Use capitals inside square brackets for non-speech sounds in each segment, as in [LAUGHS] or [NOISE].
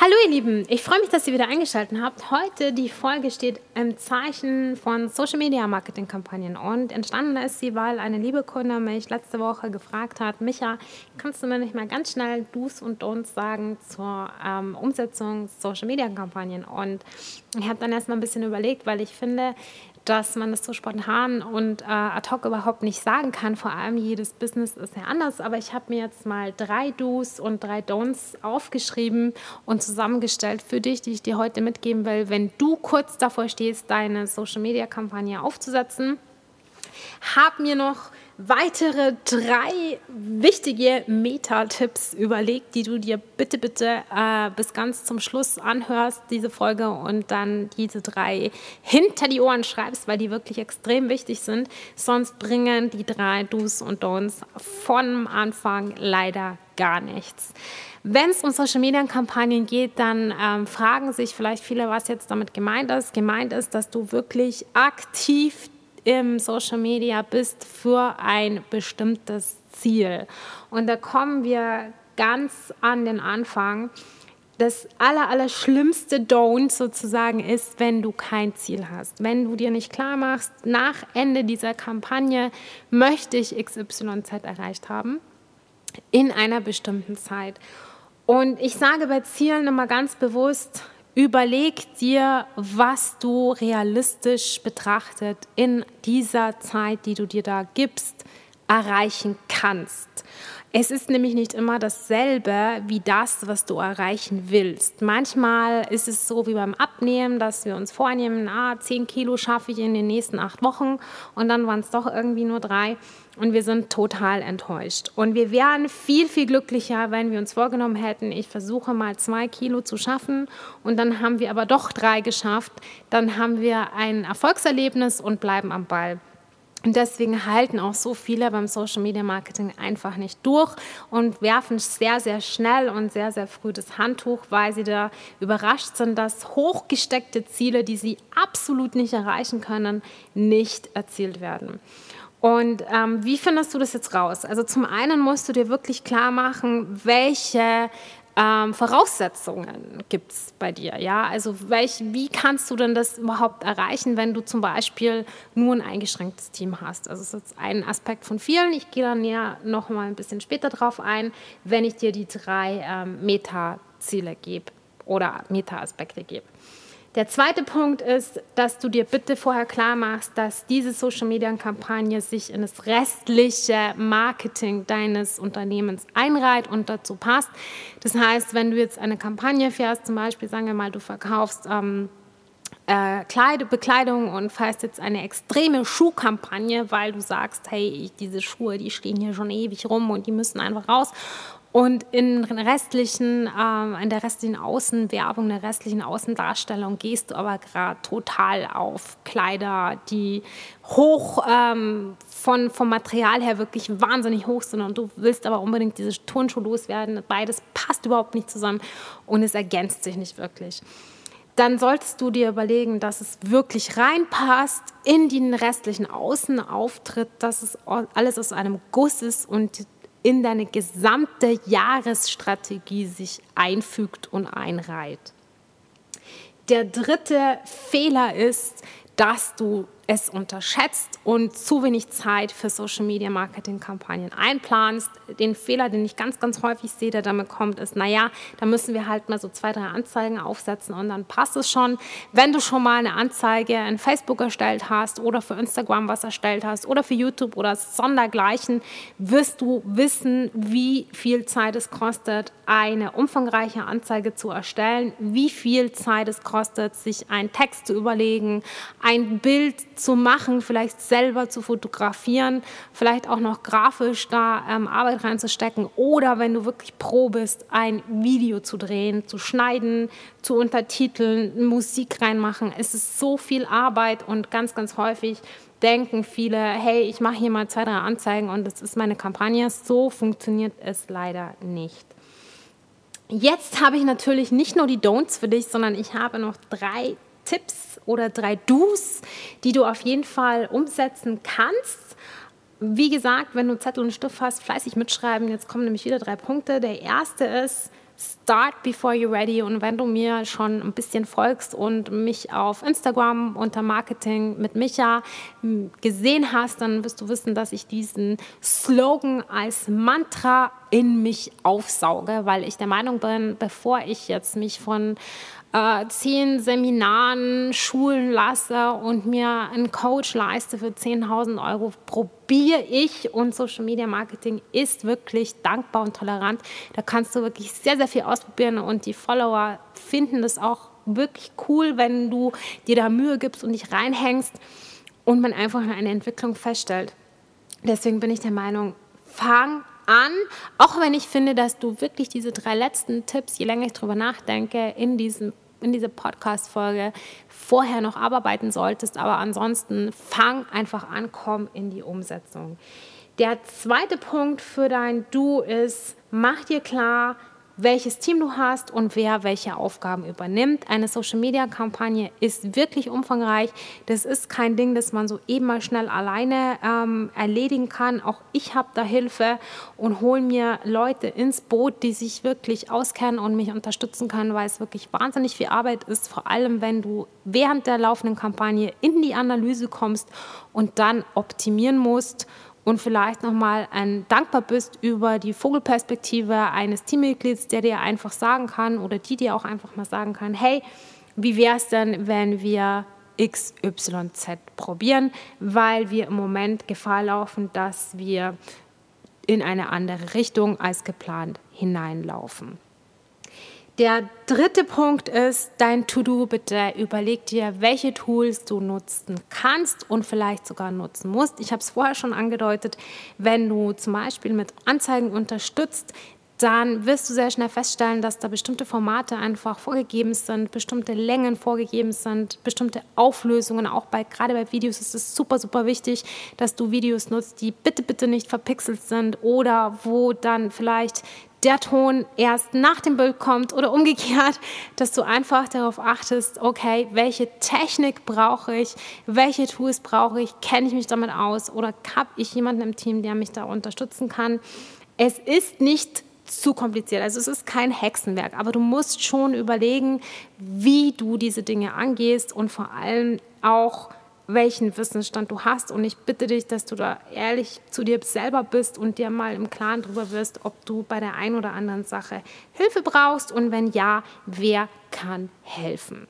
Hallo ihr Lieben, ich freue mich, dass ihr wieder eingeschaltet habt. Heute die Folge steht im Zeichen von Social Media Marketing Kampagnen und entstanden ist sie, weil eine liebe Kunde mich letzte Woche gefragt hat, Micha, kannst du mir nicht mal ganz schnell Do's und Don'ts sagen zur ähm, Umsetzung Social Media Kampagnen? Und ich habe dann erstmal ein bisschen überlegt, weil ich finde, dass man das so spontan und äh, ad hoc überhaupt nicht sagen kann. Vor allem jedes Business ist ja anders. Aber ich habe mir jetzt mal drei Do's und drei Don'ts aufgeschrieben und zusammengestellt für dich, die ich dir heute mitgeben will, wenn du kurz davor stehst, deine Social-Media-Kampagne aufzusetzen. Hab mir noch weitere drei wichtige Meta-Tipps überlegt, die du dir bitte, bitte äh, bis ganz zum Schluss anhörst, diese Folge, und dann diese drei hinter die Ohren schreibst, weil die wirklich extrem wichtig sind. Sonst bringen die drei Do's und Don'ts von Anfang leider gar nichts. Wenn es um Social Media Kampagnen geht, dann ähm, fragen sich vielleicht viele, was jetzt damit gemeint ist. Gemeint ist, dass du wirklich aktiv im Social Media bist für ein bestimmtes Ziel. Und da kommen wir ganz an den Anfang. Das aller, aller schlimmste Don't sozusagen ist, wenn du kein Ziel hast. Wenn du dir nicht klar machst, nach Ende dieser Kampagne möchte ich XYZ erreicht haben in einer bestimmten Zeit. Und ich sage bei Zielen immer ganz bewusst, Überleg dir, was du realistisch betrachtet in dieser Zeit, die du dir da gibst, erreichen kannst. Es ist nämlich nicht immer dasselbe wie das, was du erreichen willst. Manchmal ist es so wie beim Abnehmen, dass wir uns vornehmen, ah, 10 Kilo schaffe ich in den nächsten acht Wochen und dann waren es doch irgendwie nur drei und wir sind total enttäuscht. Und wir wären viel, viel glücklicher, wenn wir uns vorgenommen hätten, ich versuche mal zwei Kilo zu schaffen und dann haben wir aber doch drei geschafft. Dann haben wir ein Erfolgserlebnis und bleiben am Ball. Und deswegen halten auch so viele beim Social Media Marketing einfach nicht durch und werfen sehr, sehr schnell und sehr, sehr früh das Handtuch, weil sie da überrascht sind, dass hochgesteckte Ziele, die sie absolut nicht erreichen können, nicht erzielt werden. Und ähm, wie findest du das jetzt raus? Also zum einen musst du dir wirklich klar machen, welche ähm, Voraussetzungen gibt es bei dir? Ja, also welch, wie kannst du denn das überhaupt erreichen, wenn du zum Beispiel nur ein eingeschränktes Team hast? Also das ist jetzt ein Aspekt von vielen. Ich gehe da näher noch mal ein bisschen später drauf ein, wenn ich dir die drei ähm, Meta-Ziele gebe oder Meta-Aspekte gebe. Der zweite Punkt ist, dass du dir bitte vorher klar machst, dass diese Social-Media-Kampagne sich in das restliche Marketing deines Unternehmens einreiht und dazu passt. Das heißt, wenn du jetzt eine Kampagne fährst, zum Beispiel sagen wir mal, du verkaufst ähm, äh, Kleid Bekleidung und fährst jetzt eine extreme Schuhkampagne, weil du sagst, hey, ich, diese Schuhe, die stehen hier schon ewig rum und die müssen einfach raus. Und in, restlichen, ähm, in der restlichen Außenwerbung, der restlichen Außendarstellung gehst du aber gerade total auf Kleider, die hoch ähm, von, vom Material her wirklich wahnsinnig hoch sind und du willst aber unbedingt diese Turnschuhe loswerden. Beides passt überhaupt nicht zusammen und es ergänzt sich nicht wirklich dann solltest du dir überlegen, dass es wirklich reinpasst in den restlichen Außenauftritt, dass es alles aus einem Guss ist und in deine gesamte Jahresstrategie sich einfügt und einreiht. Der dritte Fehler ist, dass du es unterschätzt und zu wenig Zeit für Social Media Marketing Kampagnen einplanst. Den Fehler, den ich ganz, ganz häufig sehe, der damit kommt, ist, naja, da müssen wir halt mal so zwei, drei Anzeigen aufsetzen und dann passt es schon. Wenn du schon mal eine Anzeige in Facebook erstellt hast oder für Instagram was erstellt hast oder für YouTube oder sondergleichen, wirst du wissen, wie viel Zeit es kostet, eine umfangreiche Anzeige zu erstellen, wie viel Zeit es kostet, sich einen Text zu überlegen, ein Bild zu machen, vielleicht selber zu fotografieren, vielleicht auch noch grafisch da ähm, Arbeit reinzustecken oder wenn du wirklich pro bist, ein Video zu drehen, zu schneiden, zu untertiteln, Musik reinmachen. Es ist so viel Arbeit und ganz, ganz häufig denken viele, hey, ich mache hier mal zwei, drei Anzeigen und das ist meine Kampagne. So funktioniert es leider nicht. Jetzt habe ich natürlich nicht nur die Don'ts für dich, sondern ich habe noch drei Tipps oder drei Do's, die du auf jeden Fall umsetzen kannst. Wie gesagt, wenn du Zettel und Stift hast, fleißig mitschreiben. Jetzt kommen nämlich wieder drei Punkte. Der erste ist, Start before you're ready. Und wenn du mir schon ein bisschen folgst und mich auf Instagram unter Marketing mit Micha hm, gesehen hast, dann wirst du wissen, dass ich diesen Slogan als Mantra in mich aufsauge, weil ich der Meinung bin, bevor ich jetzt mich von äh, zehn Seminaren schulen lasse und mir einen Coach leiste für 10.000 Euro, probiere ich und Social Media Marketing ist wirklich dankbar und tolerant. Da kannst du wirklich sehr, sehr viel ausprobieren und die Follower finden das auch wirklich cool, wenn du dir da Mühe gibst und dich reinhängst und man einfach eine Entwicklung feststellt. Deswegen bin ich der Meinung, fang an, auch wenn ich finde, dass du wirklich diese drei letzten Tipps, je länger ich drüber nachdenke, in diesem in dieser Podcast-Folge vorher noch abarbeiten solltest. Aber ansonsten fang einfach an, komm in die Umsetzung. Der zweite Punkt für dein Du ist, mach dir klar, welches Team du hast und wer welche Aufgaben übernimmt. Eine Social-Media-Kampagne ist wirklich umfangreich. Das ist kein Ding, das man so eben mal schnell alleine ähm, erledigen kann. Auch ich habe da Hilfe und hole mir Leute ins Boot, die sich wirklich auskennen und mich unterstützen können, weil es wirklich wahnsinnig viel Arbeit ist, vor allem wenn du während der laufenden Kampagne in die Analyse kommst und dann optimieren musst und vielleicht nochmal dankbar bist über die Vogelperspektive eines Teammitglieds, der dir einfach sagen kann oder die dir auch einfach mal sagen kann, hey, wie wäre es denn, wenn wir XYZ probieren, weil wir im Moment Gefahr laufen, dass wir in eine andere Richtung als geplant hineinlaufen. Der dritte Punkt ist dein To-Do. Bitte überleg dir, welche Tools du nutzen kannst und vielleicht sogar nutzen musst. Ich habe es vorher schon angedeutet, wenn du zum Beispiel mit Anzeigen unterstützt, dann wirst du sehr schnell feststellen, dass da bestimmte Formate einfach vorgegeben sind, bestimmte Längen vorgegeben sind, bestimmte Auflösungen. Auch bei, gerade bei Videos ist es super, super wichtig, dass du Videos nutzt, die bitte, bitte nicht verpixelt sind oder wo dann vielleicht der Ton erst nach dem Bild kommt oder umgekehrt, [LAUGHS] dass du einfach darauf achtest, okay, welche Technik brauche ich, welche Tools brauche ich, kenne ich mich damit aus oder habe ich jemanden im Team, der mich da unterstützen kann. Es ist nicht zu kompliziert. Also es ist kein Hexenwerk, aber du musst schon überlegen, wie du diese Dinge angehst und vor allem auch, welchen Wissensstand du hast. Und ich bitte dich, dass du da ehrlich zu dir selber bist und dir mal im Klaren darüber wirst, ob du bei der einen oder anderen Sache Hilfe brauchst und wenn ja, wer kann helfen.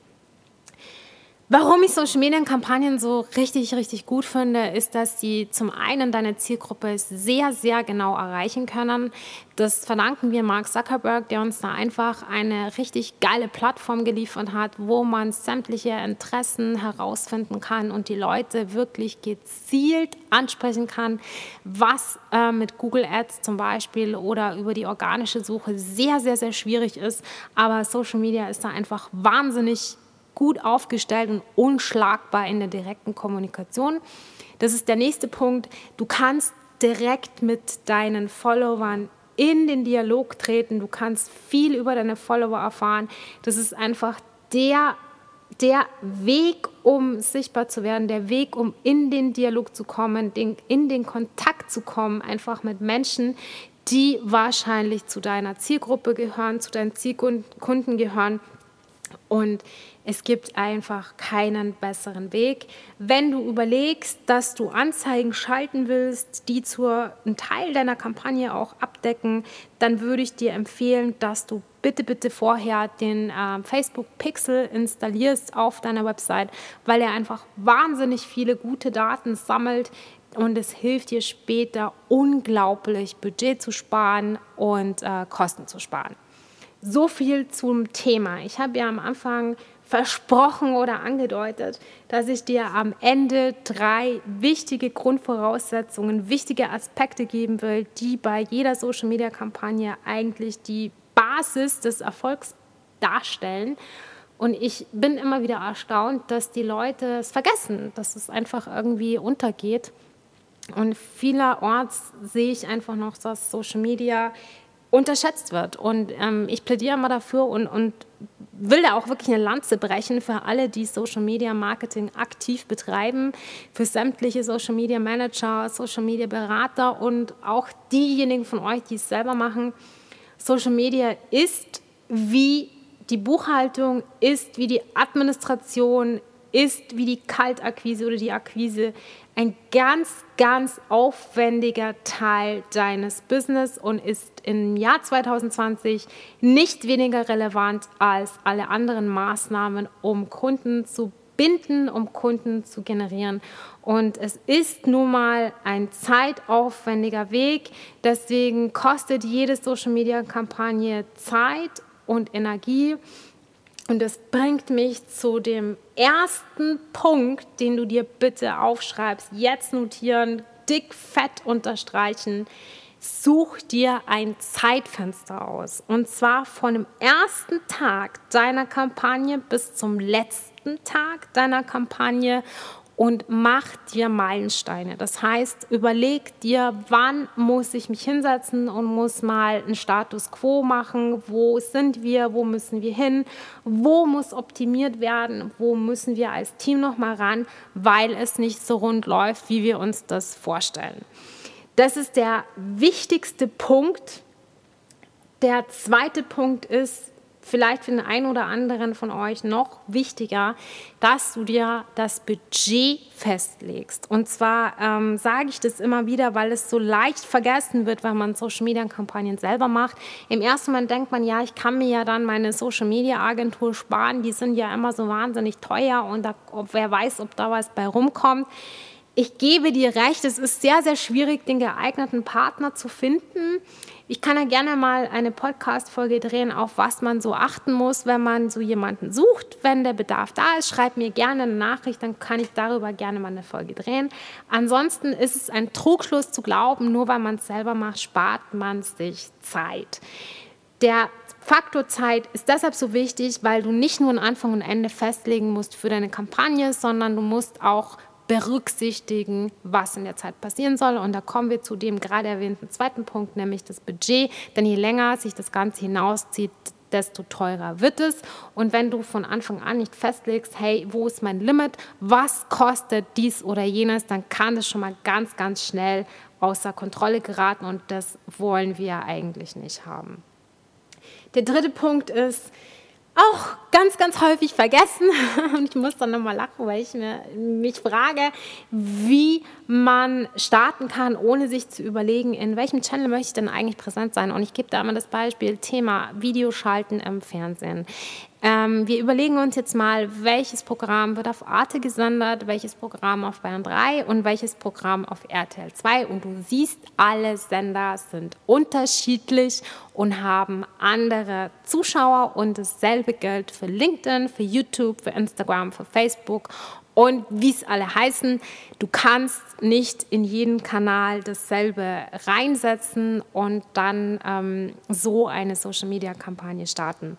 Warum ich Social Media Kampagnen so richtig, richtig gut finde, ist, dass sie zum einen deine Zielgruppe sehr, sehr genau erreichen können. Das verdanken wir Mark Zuckerberg, der uns da einfach eine richtig geile Plattform geliefert hat, wo man sämtliche Interessen herausfinden kann und die Leute wirklich gezielt ansprechen kann, was äh, mit Google Ads zum Beispiel oder über die organische Suche sehr, sehr, sehr schwierig ist. Aber Social Media ist da einfach wahnsinnig gut aufgestellt und unschlagbar in der direkten Kommunikation. Das ist der nächste Punkt. Du kannst direkt mit deinen Followern in den Dialog treten. Du kannst viel über deine Follower erfahren. Das ist einfach der, der Weg, um sichtbar zu werden, der Weg, um in den Dialog zu kommen, den, in den Kontakt zu kommen, einfach mit Menschen, die wahrscheinlich zu deiner Zielgruppe gehören, zu deinen Zielkunden gehören. Und es gibt einfach keinen besseren Weg. Wenn du überlegst, dass du Anzeigen schalten willst, die zur einen Teil deiner Kampagne auch abdecken, dann würde ich dir empfehlen, dass du bitte, bitte vorher den äh, Facebook Pixel installierst auf deiner Website, weil er einfach wahnsinnig viele gute Daten sammelt und es hilft dir später unglaublich Budget zu sparen und äh, Kosten zu sparen. So viel zum Thema. Ich habe ja am Anfang versprochen oder angedeutet, dass ich dir am Ende drei wichtige Grundvoraussetzungen, wichtige Aspekte geben will, die bei jeder Social-Media-Kampagne eigentlich die Basis des Erfolgs darstellen. Und ich bin immer wieder erstaunt, dass die Leute es vergessen, dass es einfach irgendwie untergeht. Und vielerorts sehe ich einfach noch, dass Social Media unterschätzt wird. Und ähm, ich plädiere immer dafür und, und will da auch wirklich eine Lanze brechen für alle, die Social Media Marketing aktiv betreiben, für sämtliche Social Media Manager, Social Media Berater und auch diejenigen von euch, die es selber machen. Social Media ist wie die Buchhaltung ist, wie die Administration ist, wie die Kaltakquise oder die Akquise ein ganz, ganz aufwendiger Teil deines Business und ist im Jahr 2020 nicht weniger relevant als alle anderen Maßnahmen, um Kunden zu binden, um Kunden zu generieren. Und es ist nun mal ein zeitaufwendiger Weg. Deswegen kostet jede Social-Media-Kampagne Zeit und Energie. Und das bringt mich zu dem ersten Punkt, den du dir bitte aufschreibst. Jetzt notieren, dick, fett unterstreichen. Such dir ein Zeitfenster aus. Und zwar von dem ersten Tag deiner Kampagne bis zum letzten Tag deiner Kampagne und mach dir Meilensteine. Das heißt, überleg dir, wann muss ich mich hinsetzen und muss mal einen Status quo machen, wo sind wir, wo müssen wir hin, wo muss optimiert werden, wo müssen wir als Team noch mal ran, weil es nicht so rund läuft, wie wir uns das vorstellen. Das ist der wichtigste Punkt. Der zweite Punkt ist, vielleicht für den einen oder anderen von euch noch wichtiger, dass du dir das Budget festlegst. Und zwar ähm, sage ich das immer wieder, weil es so leicht vergessen wird, wenn man Social Media Kampagnen selber macht. Im ersten Moment denkt man, ja, ich kann mir ja dann meine Social Media Agentur sparen, die sind ja immer so wahnsinnig teuer und da, wer weiß, ob da was bei rumkommt. Ich gebe dir recht, es ist sehr, sehr schwierig, den geeigneten Partner zu finden. Ich kann ja gerne mal eine Podcast-Folge drehen, auf was man so achten muss, wenn man so jemanden sucht. Wenn der Bedarf da ist, schreib mir gerne eine Nachricht, dann kann ich darüber gerne mal eine Folge drehen. Ansonsten ist es ein Trugschluss zu glauben, nur weil man es selber macht, spart man sich Zeit. Der Faktor Zeit ist deshalb so wichtig, weil du nicht nur ein Anfang und Ende festlegen musst für deine Kampagne, sondern du musst auch berücksichtigen, was in der Zeit passieren soll. Und da kommen wir zu dem gerade erwähnten zweiten Punkt, nämlich das Budget. Denn je länger sich das Ganze hinauszieht, desto teurer wird es. Und wenn du von Anfang an nicht festlegst, hey, wo ist mein Limit, was kostet dies oder jenes, dann kann das schon mal ganz, ganz schnell außer Kontrolle geraten und das wollen wir eigentlich nicht haben. Der dritte Punkt ist, auch ganz, ganz häufig vergessen. [LAUGHS] Und ich muss dann nochmal lachen, weil ich mir, mich frage, wie man starten kann, ohne sich zu überlegen, in welchem Channel möchte ich denn eigentlich präsent sein. Und ich gebe da immer das Beispiel Thema Videoschalten im Fernsehen. Ähm, wir überlegen uns jetzt mal, welches Programm wird auf Arte gesendet, welches Programm auf Bayern 3 und welches Programm auf RTL 2. Und du siehst, alle Sender sind unterschiedlich und haben andere Zuschauer. Und dasselbe gilt für LinkedIn, für YouTube, für Instagram, für Facebook und wie es alle heißen, du kannst nicht in jeden Kanal dasselbe reinsetzen und dann ähm, so eine Social-Media-Kampagne starten.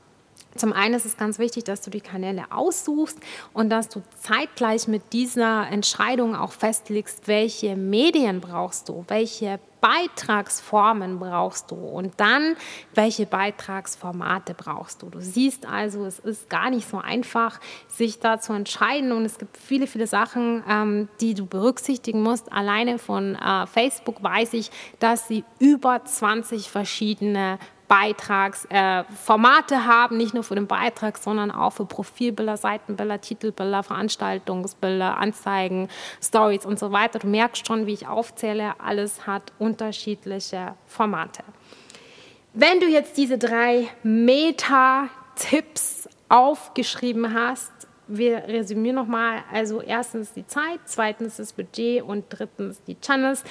Zum einen ist es ganz wichtig, dass du die Kanäle aussuchst und dass du zeitgleich mit dieser Entscheidung auch festlegst, welche Medien brauchst du, welche Beitragsformen brauchst du und dann, welche Beitragsformate brauchst du. Du siehst also, es ist gar nicht so einfach, sich da zu entscheiden und es gibt viele, viele Sachen, ähm, die du berücksichtigen musst. Alleine von äh, Facebook weiß ich, dass sie über 20 verschiedene Beitragsformate äh, haben, nicht nur für den Beitrag, sondern auch für Profilbilder, Seitenbilder, Titelbilder, Veranstaltungsbilder, Anzeigen, Stories und so weiter. Du merkst schon, wie ich aufzähle, alles hat unterschiedliche Formate. Wenn du jetzt diese drei Meta-Tipps aufgeschrieben hast, wir resümieren nochmal. Also erstens die Zeit, zweitens das Budget und drittens die Channels.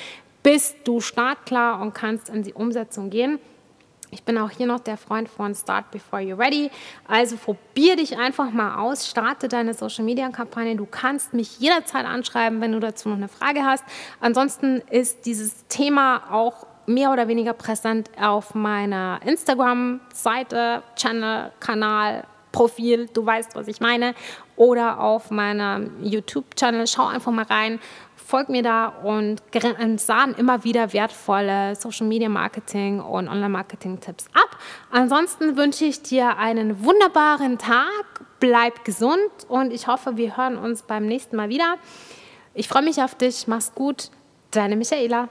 Bist du startklar und kannst in die Umsetzung gehen. Ich bin auch hier noch der Freund von Start Before You're Ready. Also probier dich einfach mal aus, starte deine Social Media Kampagne. Du kannst mich jederzeit anschreiben, wenn du dazu noch eine Frage hast. Ansonsten ist dieses Thema auch mehr oder weniger präsent auf meiner Instagram-Seite, Channel, Kanal, Profil, du weißt, was ich meine, oder auf meinem YouTube-Channel. Schau einfach mal rein folgt mir da und sahen immer wieder wertvolle Social Media Marketing und Online Marketing Tipps ab. Ansonsten wünsche ich dir einen wunderbaren Tag, bleib gesund und ich hoffe, wir hören uns beim nächsten Mal wieder. Ich freue mich auf dich, mach's gut, deine Michaela.